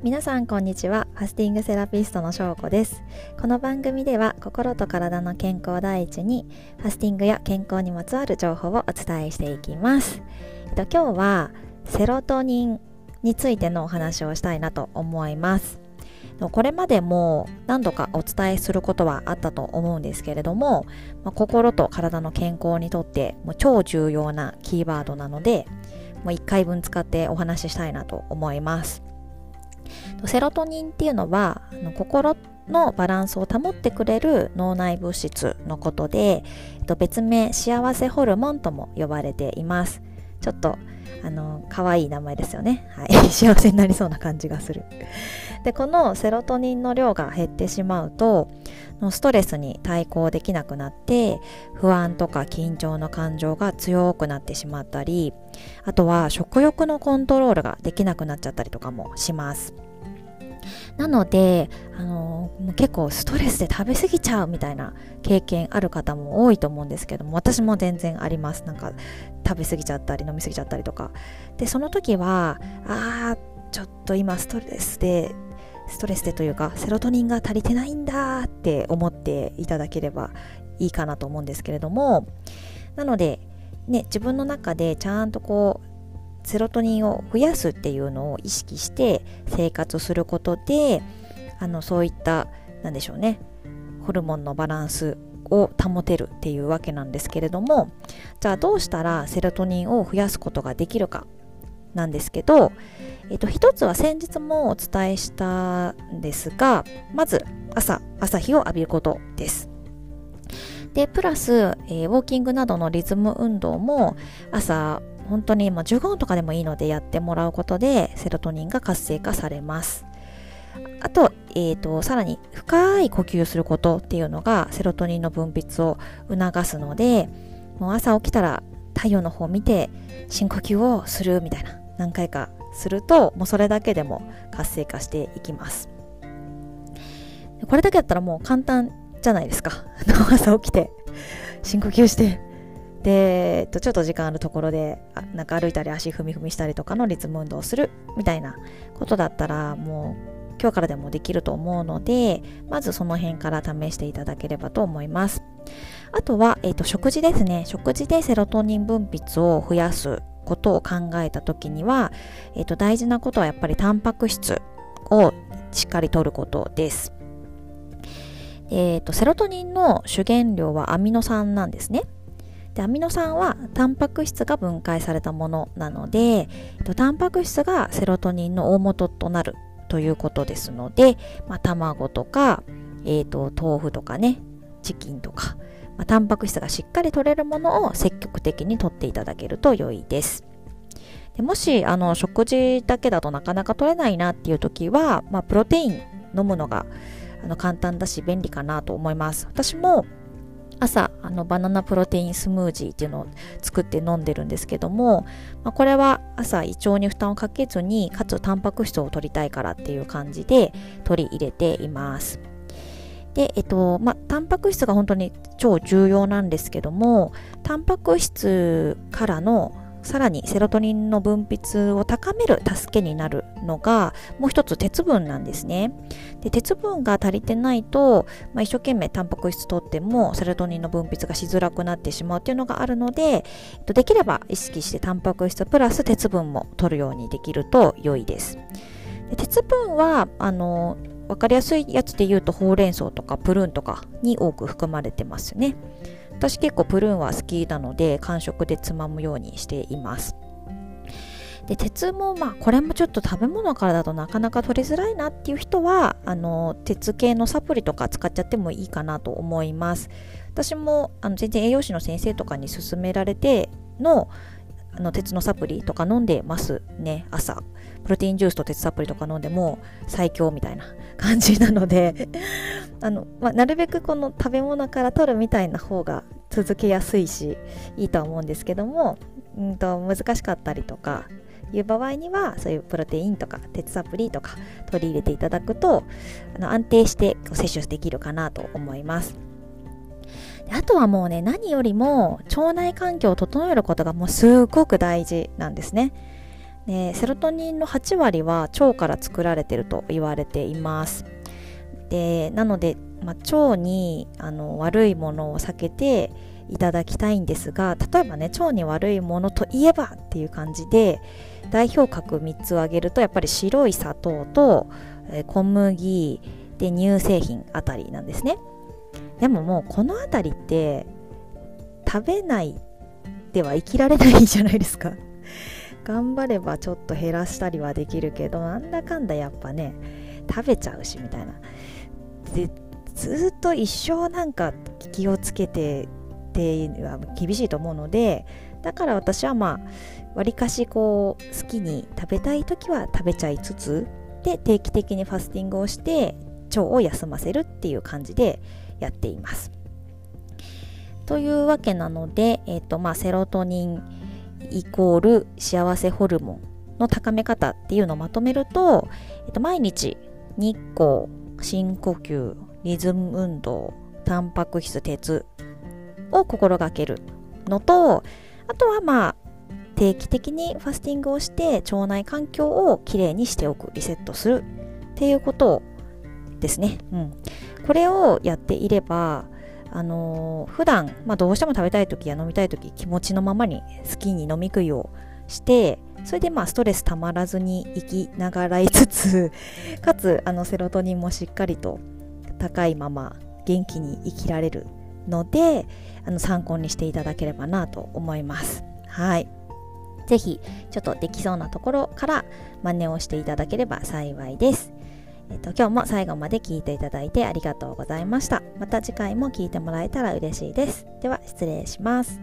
皆さんこんにちは。ファスティングセラピストのしょうこです。この番組では心と体の健康第一にファスティングや健康にまつわる情報をお伝えしていきます。えっと今日はセロトニンについてのお話をしたいなと思います。これまでも何度かお伝えすることはあったと思うんですけれども、まあ、心と体の健康にとってもう超重要なキーワードなのでもう1回分使ってお話ししたいなと思います。セロトニンっていうのは心のバランスを保ってくれる脳内物質のことで別名幸せホルモンとも呼ばれています。ちょっとあの可愛い名前ですよね、はい、幸せになりそうな感じがする。でこのセロトニンの量が減ってしまうとストレスに対抗できなくなって不安とか緊張の感情が強くなってしまったりあとは食欲のコントロールができなくなっちゃったりとかもします。なので、あのー、結構ストレスで食べ過ぎちゃうみたいな経験ある方も多いと思うんですけども私も全然あります。なんか食べ過ぎちゃったり飲み過ぎちゃったりとか。でその時はあーちょっと今ストレスでストレスでというかセロトニンが足りてないんだって思っていただければいいかなと思うんですけれども。なのでね自分の中でちゃんとこうセロトニンを増やすっていうのを意識して生活することであのそういった何でしょうねホルモンのバランスを保てるっていうわけなんですけれどもじゃあどうしたらセロトニンを増やすことができるかなんですけど、えっと、一つは先日もお伝えしたんですがまず朝朝日を浴びることです。でプラス、えー、ウォーキングなどのリズム運動も朝本当にま15分とかでもいいのでやってもらうことでセロトニンが活性化されます。あと,、えーと、さらに深い呼吸をすることっていうのがセロトニンの分泌を促すのでもう朝起きたら太陽の方を見て深呼吸をするみたいな何回かするともうそれだけでも活性化していきます。これだけだったらもう簡単じゃないですか。朝起きて深呼吸してで、えっと、ちょっと時間あるところでなんか歩いたり足踏み踏みしたりとかのリズム運動をするみたいなことだったらもう今日からでもできると思うのでまずその辺から試していただければと思います。あとは、えっと、食事ですね。食事でセロトニン分泌を増やすことを考えた時には、えっと、大事なことはやっぱりタンパク質をしっかりとることです。えっと、セロトニンの主原料はアミノ酸なんですね。でアミノ酸はタンパク質が分解されたものなのでタンパク質がセロトニンの大元となるということですので、まあ、卵とか、えーと、豆腐とかねチキンとか、まあ、タンパク質がしっかり取れるものを積極的に取っていただけると良いです。でもしあの食事だけだとなかなか取れないなっていう時は、まあ、プロテイン飲むのがあの簡単だし便利かなと思います。私も朝あのバナナプロテインスムージーっていうのを作って飲んでるんですけども、まあ、これは朝胃腸に負担をかけずにかつタンパク質を取りたいからっていう感じで取り入れています。でえっとまあタンパク質が本当に超重要なんですけどもタンパク質からのさらにセロトニンの分泌を高める助けになるのがもう一つ鉄分なんですね。で鉄分が足りてないと、まあ、一生懸命タンパク質とってもセロトニンの分泌がしづらくなってしまうっていうのがあるのでできれば意識してタンパク質プラス鉄分も取るようにできると良いです。で鉄分はあの分かりやすいやつで言うとほうれん草とかプルーンとかに多く含まれてますね。私結構プルーンは好きなので間食でつまむようにしています。で鉄もまあこれもちょっと食べ物からだとなかなか取りづらいなっていう人はあの鉄系のサプリとか使っちゃってもいいかなと思います。私もあの全然栄養士の先生とかに勧められてのあの鉄のサプリとか飲んでますね。朝。プロテインジュースと鉄サプリとか飲んでも最強みたいな感じなので。あの、まあ、なるべくこの食べ物から取るみたいな方が続けやすいしいいとは思うんですけども、うんと難しかったりとかいう場合にはそういうプロテインとか鉄サプリとか取り入れていただくとあの安定して摂取できるかなと思います。あとはもうね、何よりも腸内環境を整えることがもうすごく大事なんですね。でセロトニンの8割は腸から作られてると言われていますでなので、まあ、腸にあの悪いものを避けていただきたいんですが例えばね腸に悪いものといえばっていう感じで代表格3つ挙げるとやっぱり白い砂糖と、小麦で乳製品あたりなんですねでももうこの辺りって食べないでは生きられないじゃないですか。頑張ればちょっと減らしたりはできるけどなんだかんだやっぱね食べちゃうしみたいな。でずっと一生なんか気をつけてっていうのは厳しいと思うのでだから私はまあわりかしこう好きに食べたい時は食べちゃいつつで定期的にファスティングをして腸を休ませるっていう感じでやっています。というわけなので、えーとまあ、セロトニンイコール幸せホルモンの高め方っていうのをまとめると、えー、と毎日日光深呼吸リズム運動タンパク質鉄を心がけるのとあとはまあ定期的にファスティングをして腸内環境をきれいにしておくリセットするっていうことですね、うん、これをやっていればあのー、普段、まあ、どうしても食べたい時や飲みたい時気持ちのままに好きに飲み食いをしてそれでまあストレスたまらずに生きながらいつつ かつあのセロトニンもしっかりと高いまま元気に生きられるのであの参考にしていただければなと思います。はい。ぜひちょっとできそうなところから真似をしていただければ幸いです。えっと、今日も最後まで聞いていただいてありがとうございました。また次回も聞いてもらえたら嬉しいです。では失礼します。